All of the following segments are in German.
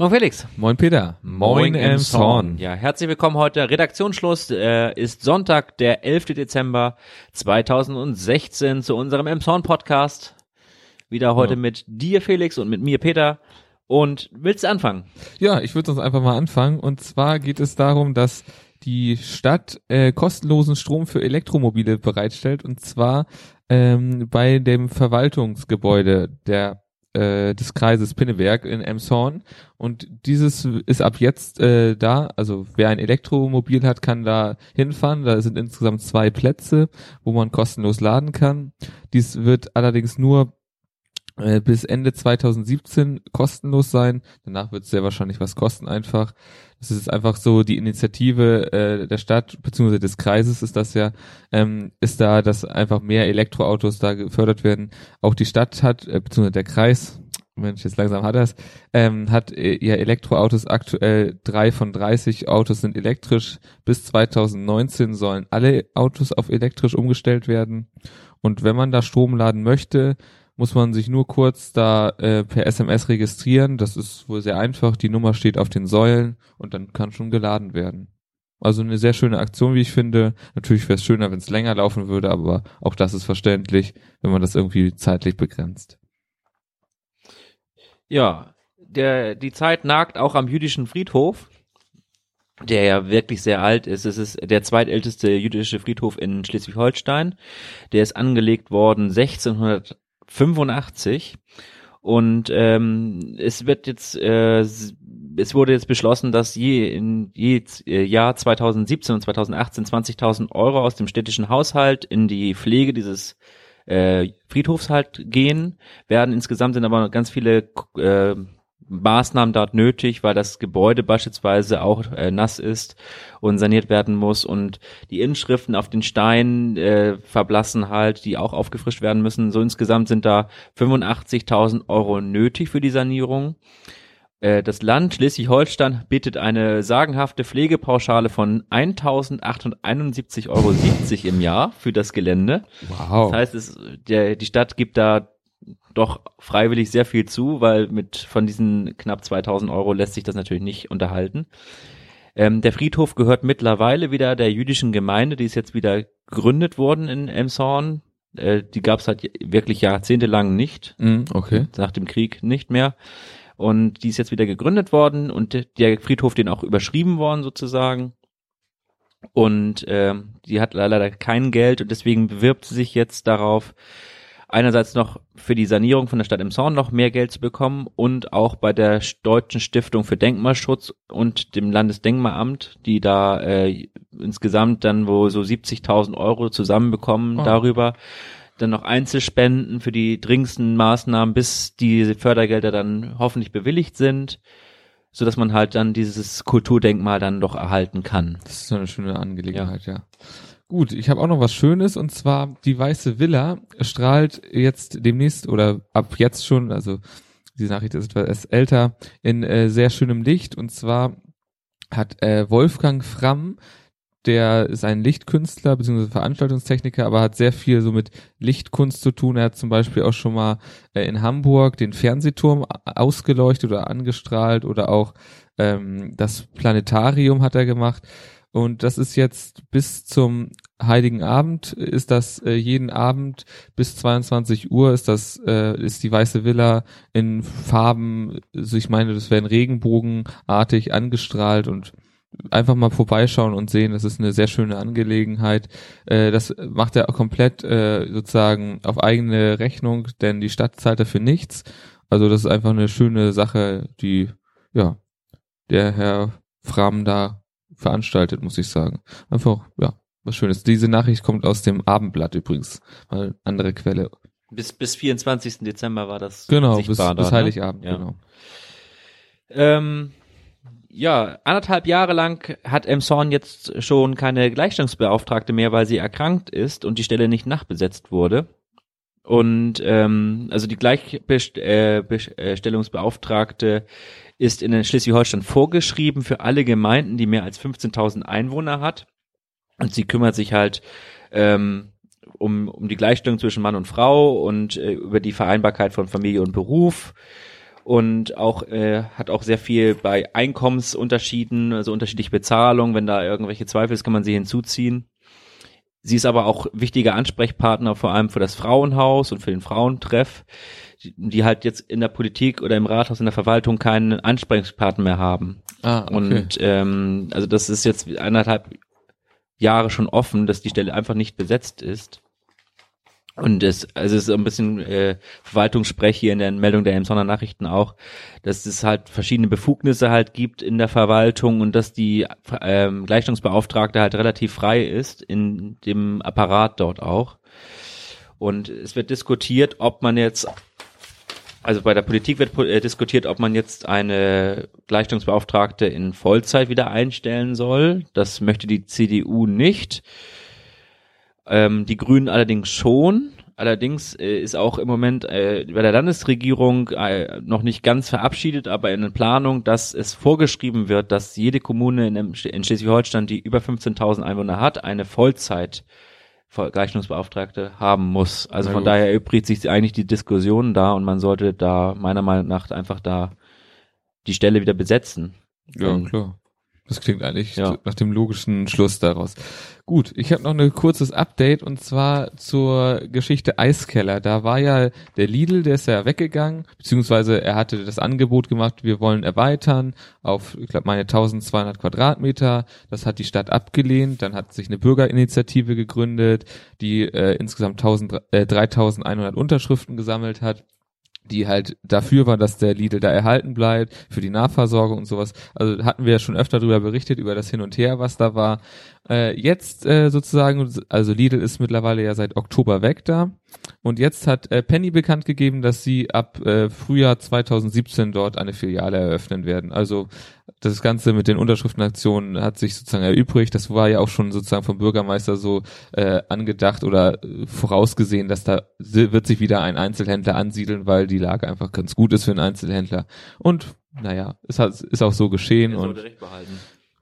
Moin Felix. Moin Peter. Moin Elmshorn. Ja, herzlich willkommen heute. Redaktionsschluss äh, ist Sonntag, der 11. Dezember 2016 zu unserem Elmshorn Podcast. Wieder heute ja. mit dir Felix und mit mir Peter. Und willst du anfangen? Ja, ich würde uns einfach mal anfangen. Und zwar geht es darum, dass die Stadt äh, kostenlosen Strom für Elektromobile bereitstellt. Und zwar ähm, bei dem Verwaltungsgebäude der äh, des Kreises Pinneberg in Emshorn. Und dieses ist ab jetzt äh, da, also wer ein Elektromobil hat, kann da hinfahren, da sind insgesamt zwei Plätze, wo man kostenlos laden kann. Dies wird allerdings nur äh, bis Ende 2017 kostenlos sein. Danach wird es sehr wahrscheinlich was kosten einfach. Das ist einfach so die Initiative äh, der Stadt bzw. des Kreises ist das ja, ähm, ist da, dass einfach mehr Elektroautos da gefördert werden. Auch die Stadt hat, äh, bzw. der Kreis, Mensch, jetzt langsam hat das, ähm, hat äh, ja Elektroautos aktuell drei von 30 Autos sind elektrisch. Bis 2019 sollen alle Autos auf elektrisch umgestellt werden. Und wenn man da Strom laden möchte, muss man sich nur kurz da äh, per SMS registrieren. Das ist wohl sehr einfach. Die Nummer steht auf den Säulen und dann kann schon geladen werden. Also eine sehr schöne Aktion, wie ich finde. Natürlich wäre es schöner, wenn es länger laufen würde, aber auch das ist verständlich, wenn man das irgendwie zeitlich begrenzt. Ja, der, die Zeit nagt auch am jüdischen Friedhof, der ja wirklich sehr alt ist. Es ist der zweitälteste jüdische Friedhof in Schleswig-Holstein. Der ist angelegt worden 1600 85 und ähm, es wird jetzt äh, es wurde jetzt beschlossen, dass je in je äh, Jahr 2017 und 2018 20.000 Euro aus dem städtischen Haushalt in die Pflege dieses äh, Friedhofs halt gehen werden. Insgesamt sind aber ganz viele äh, Maßnahmen dort nötig, weil das Gebäude beispielsweise auch äh, nass ist und saniert werden muss und die Inschriften auf den Steinen äh, verblassen halt, die auch aufgefrischt werden müssen. So insgesamt sind da 85.000 Euro nötig für die Sanierung. Äh, das Land Schleswig-Holstein bietet eine sagenhafte Pflegepauschale von 1.871,70 Euro im Jahr für das Gelände. Wow. Das heißt, es, der, die Stadt gibt da doch freiwillig sehr viel zu, weil mit von diesen knapp 2000 Euro lässt sich das natürlich nicht unterhalten. Ähm, der Friedhof gehört mittlerweile wieder der jüdischen Gemeinde, die ist jetzt wieder gegründet worden in Emshorn. Äh, die gab es halt wirklich jahrzehntelang nicht. Mm, okay. Nach dem Krieg nicht mehr. Und die ist jetzt wieder gegründet worden und der Friedhof den auch überschrieben worden sozusagen. Und äh, die hat leider kein Geld und deswegen bewirbt sie sich jetzt darauf, einerseits noch für die Sanierung von der Stadt im Zorn noch mehr Geld zu bekommen und auch bei der Deutschen Stiftung für Denkmalschutz und dem Landesdenkmalamt, die da äh, insgesamt dann wo so 70.000 Euro zusammenbekommen oh. darüber, dann noch Einzelspenden für die dringendsten Maßnahmen, bis die Fördergelder dann hoffentlich bewilligt sind so dass man halt dann dieses Kulturdenkmal dann doch erhalten kann. Das ist so eine schöne Angelegenheit, ja. ja. Gut, ich habe auch noch was Schönes und zwar die Weiße Villa strahlt jetzt demnächst oder ab jetzt schon, also die Nachricht ist etwas älter, in äh, sehr schönem Licht und zwar hat äh, Wolfgang Framm, der ist ein Lichtkünstler bzw. Veranstaltungstechniker, aber hat sehr viel so mit Lichtkunst zu tun. Er hat zum Beispiel auch schon mal äh, in Hamburg den Fernsehturm ausgeleuchtet oder angestrahlt oder auch ähm, das Planetarium hat er gemacht. Und das ist jetzt bis zum Heiligen Abend ist das äh, jeden Abend bis 22 Uhr ist das äh, ist die weiße Villa in Farben, also ich meine, das werden regenbogenartig angestrahlt und einfach mal vorbeischauen und sehen, das ist eine sehr schöne Angelegenheit. Äh, das macht er komplett äh, sozusagen auf eigene Rechnung, denn die Stadt zahlt dafür nichts. Also das ist einfach eine schöne Sache, die ja der Herr Fram da veranstaltet, muss ich sagen. Einfach, ja, was Schönes. Diese Nachricht kommt aus dem Abendblatt übrigens. Mal andere Quelle. Bis, bis 24. Dezember war das Genau, bis, da, bis ne? Heiligabend, ne? ja. genau. Ähm, ja, anderthalb Jahre lang hat Emshorn jetzt schon keine Gleichstellungsbeauftragte mehr, weil sie erkrankt ist und die Stelle nicht nachbesetzt wurde. Und ähm, also die Gleichstellungsbeauftragte ist in Schleswig-Holstein vorgeschrieben für alle Gemeinden, die mehr als 15.000 Einwohner hat. Und sie kümmert sich halt ähm, um, um die Gleichstellung zwischen Mann und Frau und äh, über die Vereinbarkeit von Familie und Beruf und auch äh, hat auch sehr viel bei Einkommensunterschieden, also unterschiedliche Bezahlung. Wenn da irgendwelche Zweifel ist, kann man sie hinzuziehen. Sie ist aber auch wichtiger Ansprechpartner vor allem für das Frauenhaus und für den Frauentreff, die, halt jetzt in der Politik oder im Rathaus in der Verwaltung keinen Ansprechpartner mehr haben. Ah, okay. Und ähm, also das ist jetzt eineinhalb Jahre schon offen, dass die Stelle einfach nicht besetzt ist. Und es, also es ist ein bisschen äh, Verwaltungssprech hier in der Meldung der Emsonner Nachrichten auch, dass es halt verschiedene Befugnisse halt gibt in der Verwaltung und dass die ähm, Gleichstellungsbeauftragte halt relativ frei ist in dem Apparat dort auch. Und es wird diskutiert, ob man jetzt, also bei der Politik wird äh, diskutiert, ob man jetzt eine Gleichstellungsbeauftragte in Vollzeit wieder einstellen soll. Das möchte die CDU nicht. Ähm, die Grünen allerdings schon. Allerdings äh, ist auch im Moment äh, bei der Landesregierung äh, noch nicht ganz verabschiedet, aber in der Planung, dass es vorgeschrieben wird, dass jede Kommune in, in Schleswig-Holstein, die über 15.000 Einwohner hat, eine Vollzeit Gleichstellungsbeauftragte haben muss. Also Na von gut. daher erübrigt sich eigentlich die Diskussion da und man sollte da meiner Meinung nach einfach da die Stelle wieder besetzen. Ja, klar. Das klingt eigentlich Ja. nach dem logischen Schluss daraus. Gut, ich habe noch ein kurzes Update und zwar zur Geschichte Eiskeller. Da war ja der Lidl, der ist ja weggegangen, beziehungsweise er hatte das Angebot gemacht, wir wollen erweitern auf, ich glaube, meine 1200 Quadratmeter. Das hat die Stadt abgelehnt. Dann hat sich eine Bürgerinitiative gegründet, die äh, insgesamt 1000, äh, 3100 Unterschriften gesammelt hat die halt dafür war, dass der Lidl da erhalten bleibt, für die Nahversorgung und sowas. Also hatten wir ja schon öfter darüber berichtet, über das Hin und Her, was da war. Äh, jetzt äh, sozusagen, also Lidl ist mittlerweile ja seit Oktober weg da. Und jetzt hat äh, Penny bekannt gegeben, dass sie ab äh, Frühjahr 2017 dort eine Filiale eröffnen werden. Also das Ganze mit den Unterschriftenaktionen hat sich sozusagen erübrigt. Das war ja auch schon sozusagen vom Bürgermeister so äh, angedacht oder äh, vorausgesehen, dass da wird sich wieder ein Einzelhändler ansiedeln, weil die Lage einfach ganz gut ist für einen Einzelhändler. Und naja, es hat, ist auch so geschehen und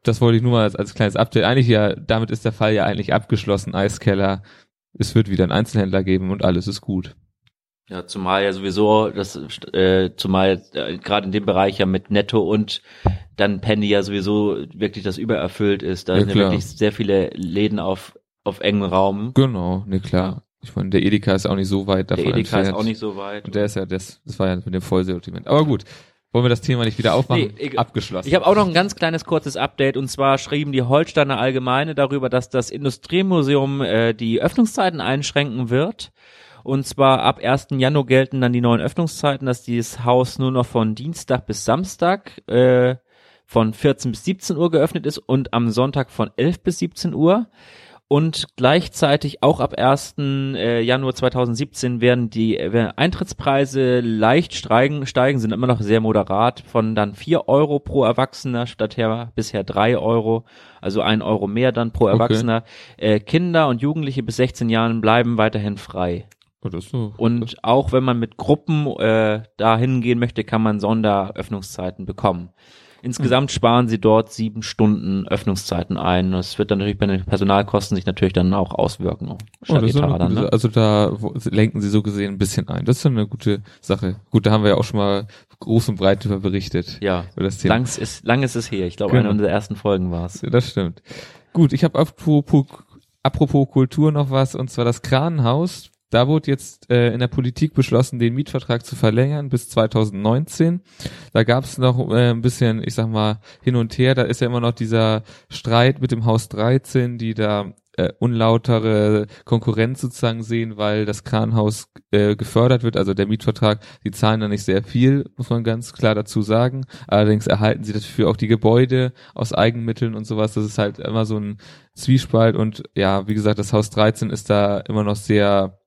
das wollte ich nur mal als, als kleines Update. Eigentlich ja, damit ist der Fall ja eigentlich abgeschlossen. Eiskeller, es wird wieder einen Einzelhändler geben und alles ist gut. Ja, zumal ja sowieso, das, äh, zumal äh, gerade in dem Bereich ja mit Netto und dann Penny ja sowieso wirklich das übererfüllt ist. Da Ja, sind ja wirklich sehr viele Läden auf, auf engem Raum. Genau, ne klar. Ich meine, der Edeka ist auch nicht so weit davon Der Edeka ist entfernt. auch nicht so weit. Und der ist ja das, das war ja mit dem Vollsortiment. Aber gut, wollen wir das Thema nicht wieder aufmachen? Nee, egal. Abgeschlossen. Ich habe auch noch ein ganz kleines kurzes Update und zwar schrieben die Holsteiner Allgemeine darüber, dass das Industriemuseum äh, die Öffnungszeiten einschränken wird. Und zwar ab 1. Januar gelten dann die neuen Öffnungszeiten, dass dieses Haus nur noch von Dienstag bis Samstag äh, von 14 bis 17 Uhr geöffnet ist und am Sonntag von 11 bis 17 Uhr. Und gleichzeitig auch ab 1. äh, Januar 2017 werden die Eintrittspreise leicht steigen, steigen, sind immer noch sehr moderat, von dann 4 Euro pro Erwachsener statt her, bisher 3 Euro, also 1 Euro mehr dann pro Okay. Erwachsener. Äh, Kinder und Jugendliche bis 16 Jahren bleiben weiterhin frei. So. Und auch wenn man mit Gruppen äh, dahin gehen möchte, kann man Sonderöffnungszeiten bekommen. Insgesamt sparen sie dort sieben Stunden Öffnungszeiten ein. Das wird dann natürlich bei den Personalkosten sich natürlich dann auch auswirken. Oh, Etat eine dann, gute, ne? Also da lenken sie so gesehen ein bisschen ein. Das ist eine gute Sache. Gut, da haben wir ja auch schon mal groß und breit über berichtet. Ja, Über das Thema. lang ist, lang ist es her. Ich glaube, Genau. eine unserer ersten Folgen war es. Ja, Das stimmt. Gut, ich habe apropos, apropos Kultur noch was, und zwar das Kranenhaus. Da wurde jetzt äh, in der Politik beschlossen, den Mietvertrag zu verlängern bis 2019. Da gab es noch äh, ein bisschen, ich sag mal, hin und her. Da ist ja immer noch dieser Streit mit dem Haus 13, die da äh, unlautere Konkurrenz sozusagen sehen, weil das Kranhaus äh, gefördert wird, also der Mietvertrag, die zahlen da nicht sehr viel, muss man ganz klar dazu sagen. Allerdings erhalten sie dafür auch die Gebäude aus Eigenmitteln und sowas. Das ist halt immer so ein Zwiespalt und ja, wie gesagt, das Haus 13 ist da immer noch sehr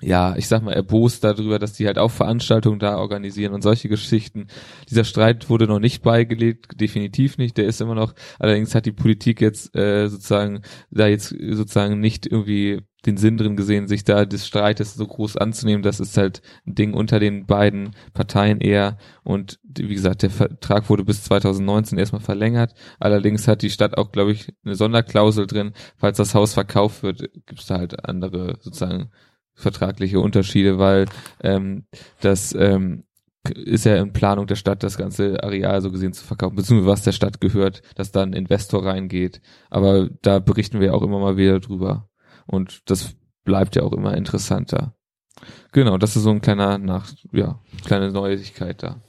ja, ich sag mal, erbost darüber, dass die halt auch Veranstaltungen da organisieren und solche Geschichten. Dieser Streit wurde noch nicht beigelegt, definitiv nicht. Der ist immer noch, allerdings hat die Politik jetzt äh, sozusagen da jetzt sozusagen nicht irgendwie den Sinn drin gesehen, sich da des Streites so groß anzunehmen. Das ist halt ein Ding unter den beiden Parteien eher. Und wie gesagt, der Vertrag wurde bis 2019 erstmal verlängert. Allerdings hat die Stadt auch, glaube ich, eine Sonderklausel drin. Falls das Haus verkauft wird, gibt es da halt andere sozusagen vertragliche Unterschiede, weil ähm, das ähm, ist ja in Planung der Stadt, das ganze Areal so gesehen zu verkaufen, beziehungsweise was der Stadt gehört, dass da ein Investor reingeht. Aber da berichten wir auch immer mal wieder drüber. Und das bleibt ja auch immer interessanter. Genau, das ist so ein kleiner nach, ja, kleine Neuigkeit da.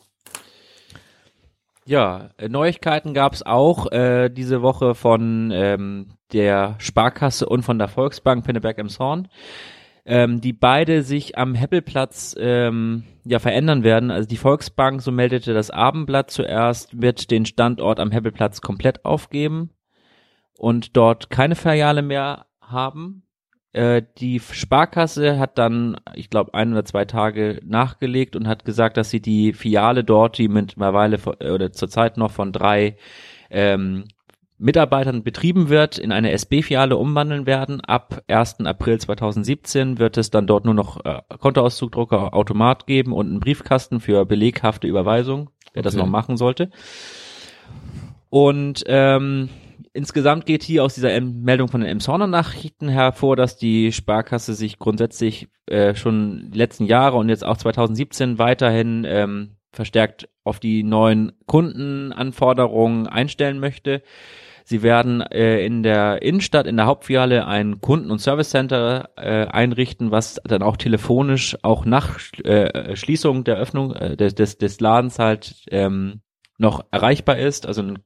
Ja, Neuigkeiten gab's auch äh, diese Woche von ähm, der Sparkasse und von der Volksbank Pinneberg im Zorn, ähm, die beide sich am Heppelplatz ähm, ja verändern werden. Also die Volksbank, so meldete das Abendblatt zuerst, wird den Standort am Heppelplatz komplett aufgeben und dort keine Filiale mehr haben. Äh, die Sparkasse hat dann, ich glaube, ein oder zwei Tage nachgelegt und hat gesagt, dass sie die Filiale dort, die mittlerweile äh, oder zurzeit noch von drei ähm, Mitarbeitern betrieben wird, in eine SB-Filiale umwandeln werden. Ab 1. April 2017 wird es dann dort nur noch äh, Kontoauszugdrucker, Automat geben und einen Briefkasten für beleghafte Überweisung, wer okay. das noch machen sollte. Und ähm, Insgesamt geht hier aus dieser Meldung von den Emshorner Nachrichten hervor, dass die Sparkasse sich grundsätzlich äh, schon die letzten Jahre und jetzt auch 2017 weiterhin ähm, verstärkt auf die neuen Kundenanforderungen einstellen möchte. Sie werden äh, in der Innenstadt, in der Hauptfiliale ein Kunden- und Service-Center äh, einrichten, was dann auch telefonisch auch nach äh, Schließung der Öffnung äh, des, des, des Ladens halt ähm, noch erreichbar ist, also ein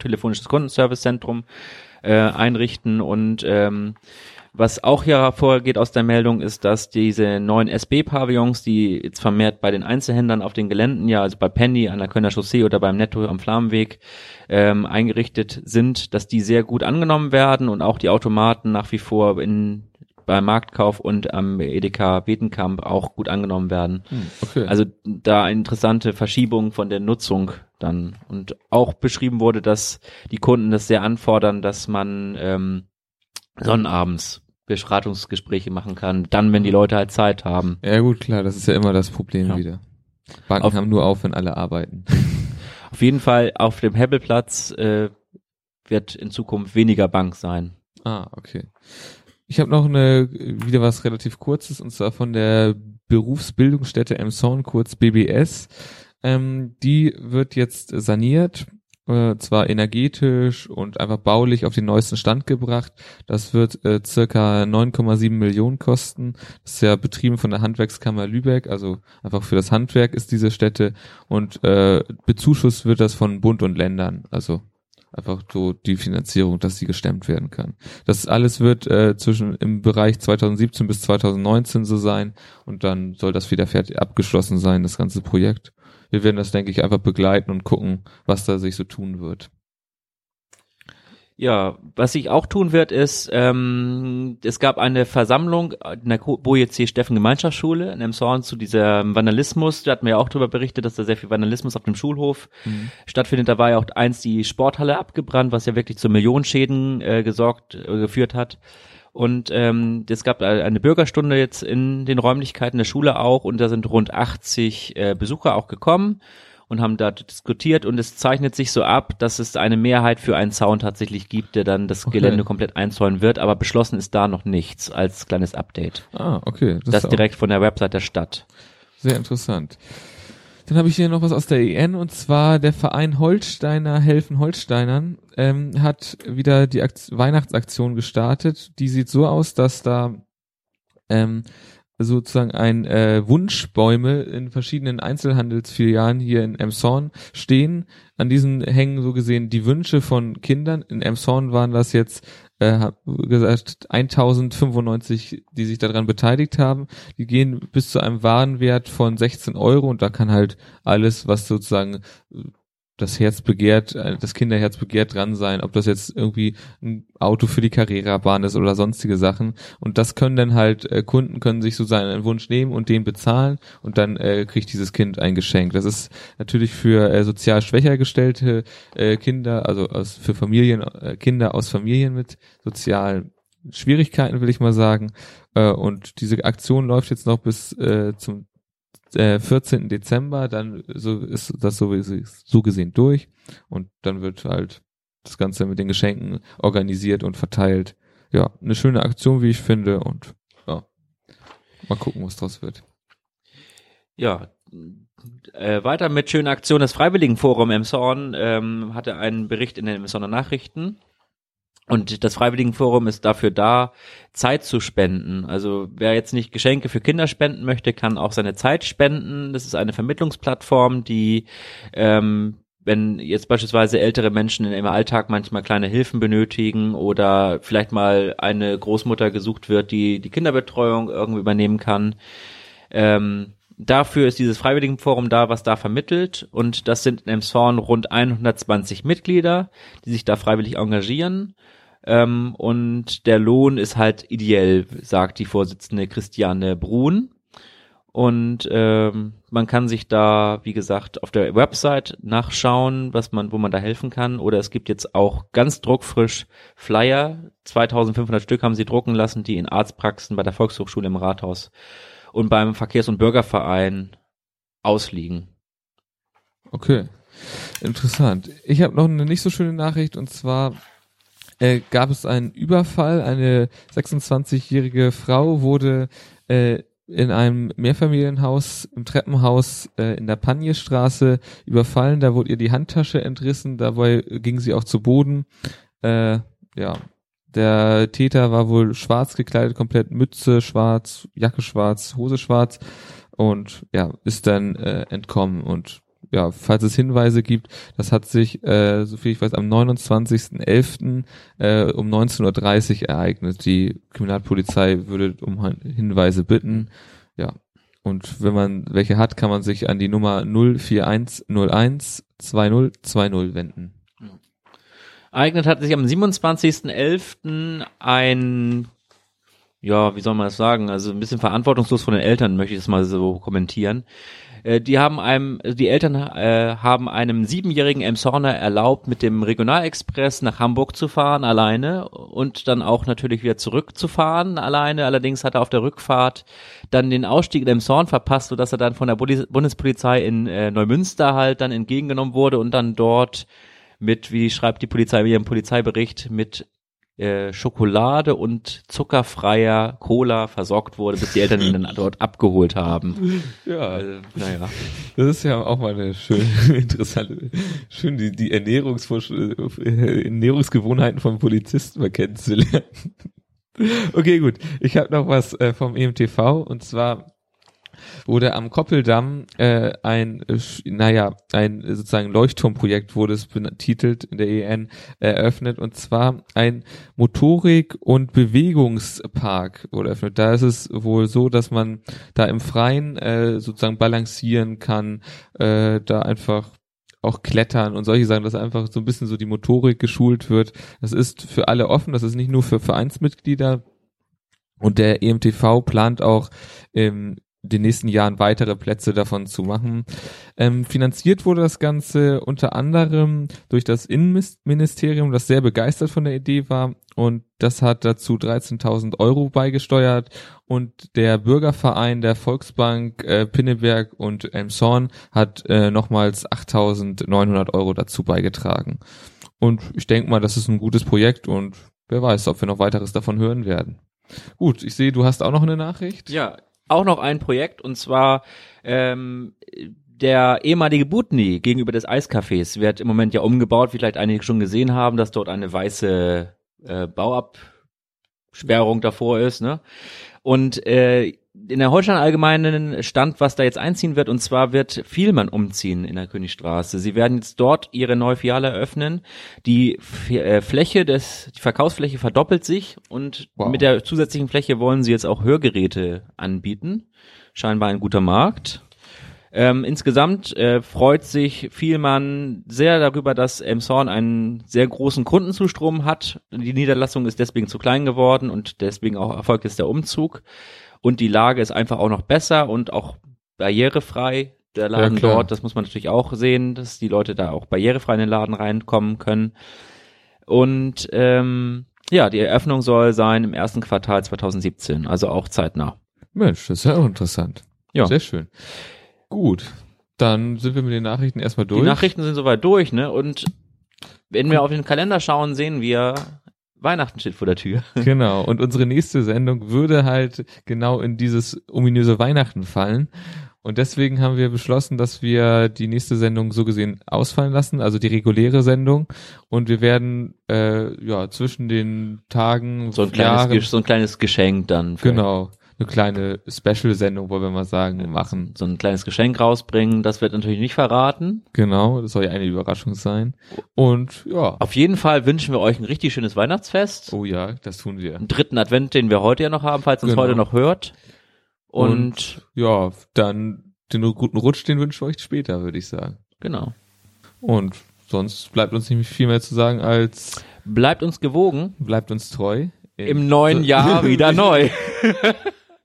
telefonisches Kundenservice-Zentrum äh, einrichten und ähm, was auch hier hervorgeht aus der Meldung ist, dass diese neuen SB-Pavillons, die jetzt vermehrt bei den Einzelhändlern auf den Geländen, ja, also bei Penny an der Kölner Chaussee oder beim Netto am Flammenweg ähm, eingerichtet sind, dass die sehr gut angenommen werden und auch die Automaten nach wie vor in beim Marktkauf und am Edeka Betenkamp auch gut angenommen werden. Hm, okay. Also da eine interessante Verschiebung von der Nutzung dann und auch beschrieben wurde, dass die Kunden das sehr anfordern, dass man ähm, sonnabends Beratungsgespräche machen kann, dann wenn die Leute halt Zeit haben. Ja gut, klar, das ist ja immer das Problem ja. wieder. Banken auf, haben nur auf, wenn alle arbeiten. Auf jeden Fall auf dem Hebbelplatz äh, wird in Zukunft weniger Bank sein. Ah, okay. Ich habe noch eine wieder was relativ kurzes und zwar von der Berufsbildungsstätte Emson, kurz BBS. Ähm, die wird jetzt saniert, äh, zwar energetisch und einfach baulich auf den neuesten Stand gebracht. Das wird äh, circa 9,7 Millionen kosten. Das ist ja betrieben von der Handwerkskammer Lübeck, also einfach für das Handwerk ist diese Stätte und äh, bezuschusst wird das von Bund und Ländern, also einfach so die Finanzierung, dass sie gestemmt werden kann. Das alles wird äh, zwischen im Bereich 2017 bis 2019 so sein und dann soll das wieder fertig abgeschlossen sein, das ganze Projekt. Wir werden das, denke ich, einfach begleiten und gucken, was da sich so tun wird. Ja, was sich auch tun wird, ist, ähm, es gab eine Versammlung in der Boje C. Steffen Gemeinschaftsschule in Emshorn zu dieser Vandalismus. Da hatten wir ja auch darüber berichtet, dass da sehr viel Vandalismus auf dem Schulhof mhm. stattfindet. Da war ja auch eins die Sporthalle abgebrannt, was ja wirklich zu Millionenschäden äh, gesorgt, äh, geführt hat. Und ähm, es gab eine Bürgerstunde jetzt in den Räumlichkeiten der Schule auch und da sind rund 80 äh, Besucher auch gekommen und haben da diskutiert und es zeichnet sich so ab, dass es eine Mehrheit für einen Zaun tatsächlich gibt, der dann das okay. Gelände komplett einzäunen wird, aber beschlossen ist da noch nichts als kleines Update. Ah, okay. Das, das direkt von der Website der Stadt. Sehr interessant. Dann habe ich hier noch was aus der EN und zwar der Verein Holsteiner helfen Holsteinern ähm, hat wieder die Akt Weihnachtsaktion gestartet. Die sieht so aus, dass da ähm, sozusagen ein äh, Wunschbäume in verschiedenen Einzelhandelsfilialen hier in Emshorn stehen. An diesen hängen so gesehen die Wünsche von Kindern. In Emshorn waren das jetzt äh, gesagt 1095, die sich daran beteiligt haben. Die gehen bis zu einem Warenwert von 16 Euro und da kann halt alles, was sozusagen das Herz begehrt, äh, das Kinderherz begehrt dran sein, ob das jetzt irgendwie ein Auto für die Carrera-Bahn ist oder sonstige Sachen. Und das können dann halt, äh, Kunden können sich so seinen Wunsch nehmen und den bezahlen und dann äh, kriegt dieses Kind ein Geschenk. Das ist natürlich für äh, sozial schwächer gestellte äh, Kinder, also aus, für Familien, äh, Kinder aus Familien mit sozialen Schwierigkeiten, will ich mal sagen. Äh, und diese Aktion läuft jetzt noch bis äh, zum äh, 14. Dezember, dann so ist das so, so gesehen durch und dann wird halt das Ganze mit den Geschenken organisiert und verteilt. Ja, eine schöne Aktion, wie ich finde und ja, mal gucken, was draus wird. ja, äh, weiter mit schönen Aktionen. Das Freiwilligenforum Emshorn ähm, hatte einen Bericht in den Emshorner Nachrichten. Und das Freiwilligenforum ist dafür da, Zeit zu spenden. Also wer jetzt nicht Geschenke für Kinder spenden möchte, kann auch seine Zeit spenden. Das ist eine Vermittlungsplattform, die ähm, wenn jetzt beispielsweise ältere Menschen im Alltag manchmal kleine Hilfen benötigen oder vielleicht mal eine Großmutter gesucht wird, die die Kinderbetreuung irgendwie übernehmen kann, ähm, Dafür ist dieses Freiwilligenforum da, was da vermittelt. Und das sind in Emshorn rund 120 Mitglieder, die sich da freiwillig engagieren. Ähm, und der Lohn ist halt ideell, sagt die Vorsitzende Christiane Brun. Und ähm, man kann sich da, wie gesagt, auf der Website nachschauen, was man, wo man da helfen kann. Oder es gibt jetzt auch ganz druckfrisch Flyer. 2500 Stück haben sie drucken lassen, die in Arztpraxen bei der Volkshochschule im Rathaus und beim Verkehrs- und Bürgerverein ausliegen. Okay, interessant. Ich habe noch eine nicht so schöne Nachricht und zwar äh, gab es einen Überfall. Eine 26-jährige Frau wurde äh, in einem Mehrfamilienhaus im Treppenhaus äh, in der Panjestraße überfallen. Da wurde ihr die Handtasche entrissen. Dabei ging sie auch zu Boden. Äh, ja, der Täter war wohl schwarz gekleidet, komplett Mütze schwarz, Jacke schwarz, Hose schwarz und ja, ist dann äh, entkommen und ja, falls es Hinweise gibt, das hat sich, äh, so viel ich weiß, am 29.11. Äh, um 19.30 Uhr ereignet. Die Kriminalpolizei würde um Hinweise bitten. Ja. Und wenn man welche hat, kann man sich an die Nummer 04101 2020 wenden. Ereignet hat sich am 27.11. ein, ja, wie soll man das sagen, also ein bisschen verantwortungslos von den Eltern, möchte ich das mal so kommentieren. Äh, die haben einem, die Eltern äh, haben einem siebenjährigen Emshorner erlaubt, mit dem Regionalexpress nach Hamburg zu fahren, alleine und dann auch natürlich wieder zurückzufahren, alleine. Allerdings hat er auf der Rückfahrt dann den Ausstieg in Emshorn verpasst, sodass er dann von der Bundespolizei in äh, Neumünster halt dann entgegengenommen wurde und dann dort mit, wie schreibt die Polizei in ihrem Polizeibericht, mit äh, Schokolade und zuckerfreier Cola versorgt wurde, bis die Eltern ihn dann dort abgeholt haben. Ja, äh, naja. Das ist ja auch mal eine schöne, interessante, schön die, die Ernährungsvorsch äh, Ernährungsgewohnheiten von Polizisten mal kennenzulernen. Okay, gut. Ich habe noch was äh, vom EMTV und zwar wurde am Koppeldamm äh, ein, äh, naja, ein sozusagen Leuchtturmprojekt wurde es betitelt in der EN eröffnet und zwar ein Motorik- und Bewegungspark wurde eröffnet. Da ist es wohl so, dass man da im Freien äh, sozusagen balancieren kann, äh, da einfach auch Klettern und solche Sachen, dass einfach so ein bisschen so die Motorik geschult wird. Das ist für alle offen, das ist nicht nur für Vereinsmitglieder. Und der EMTV plant auch im den nächsten Jahren weitere Plätze davon zu machen. Ähm, finanziert wurde das Ganze unter anderem durch das Innenministerium, das sehr begeistert von der Idee war und das hat dazu 13.000 Euro beigesteuert und der Bürgerverein der Volksbank äh, Pinneberg und Elmshorn hat äh, nochmals 8.900 Euro dazu beigetragen. Und ich denke mal, das ist ein gutes Projekt und wer weiß, ob wir noch weiteres davon hören werden. Gut, ich sehe, du hast auch noch eine Nachricht. Ja, auch noch ein Projekt und zwar ähm, der ehemalige Butni gegenüber des Eiscafés wird im Moment ja umgebaut, wie vielleicht einige schon gesehen haben, dass dort eine weiße äh, Bauabsperrung davor ist, ne? Und äh, in der Holstein Allgemeinen stand, was da jetzt einziehen wird, und zwar wird Vielmann umziehen in der Königstraße. Sie werden jetzt dort ihre neue Filiale eröffnen. Die äh, Fläche des, die Verkaufsfläche verdoppelt sich und wow. mit der zusätzlichen Fläche wollen sie jetzt auch Hörgeräte anbieten. Scheinbar ein guter Markt. Ähm, insgesamt äh, freut sich Vielmann sehr darüber, dass Emshorn einen sehr großen Kundenzustrom hat. Die Niederlassung ist deswegen zu klein geworden und deswegen auch erfolgt ist der Umzug. Und die Lage ist einfach auch noch besser und auch barrierefrei. Der Laden ja, dort, das muss man natürlich auch sehen, dass die Leute da auch barrierefrei in den Laden reinkommen können. Und ähm, ja, die Eröffnung soll sein im ersten Quartal 2017, also auch zeitnah. Mensch, das ist ja auch interessant. Ja. Sehr schön. Gut, dann sind wir mit den Nachrichten erstmal durch. Die Nachrichten sind soweit durch, ne? Und wenn wir auf den Kalender schauen, sehen wir, Weihnachten steht vor der Tür. Genau. Und unsere nächste Sendung würde halt genau in dieses ominöse Weihnachten fallen. Und deswegen haben wir beschlossen, dass wir die nächste Sendung so gesehen ausfallen lassen, also die reguläre Sendung. Und wir werden äh, ja zwischen den Tagen So ein kleines, Jahren, so ein kleines Geschenk dann. für- genau eine kleine Special-Sendung, wollen wir mal sagen, machen. So ein kleines Geschenk rausbringen. Das wird natürlich nicht verraten. Genau, das soll ja eine Überraschung sein. Und ja, Auf jeden Fall wünschen wir euch ein richtig schönes Weihnachtsfest. oh ja, das tun wir. Einen dritten Advent, den wir heute ja noch haben, falls ihr uns Genau. heute noch hört. Und, Und ja, dann den guten Rutsch, den wünschen wir euch später, würde ich sagen. genau. Und sonst bleibt uns nicht viel mehr zu sagen als Bleibt uns gewogen. bleibt uns treu. Im neuen Jahr wieder neu.